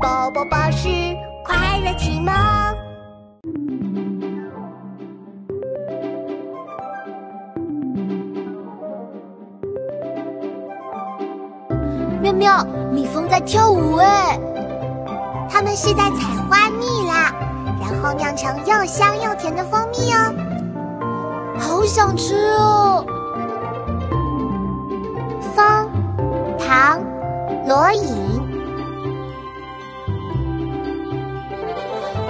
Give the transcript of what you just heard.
宝宝巴士快乐启蒙。妙妙，蜜蜂在跳舞哎！它们是在采花蜜啦，然后酿成又香又甜的蜂蜜哦。好想吃哦！蜂，唐，罗隐。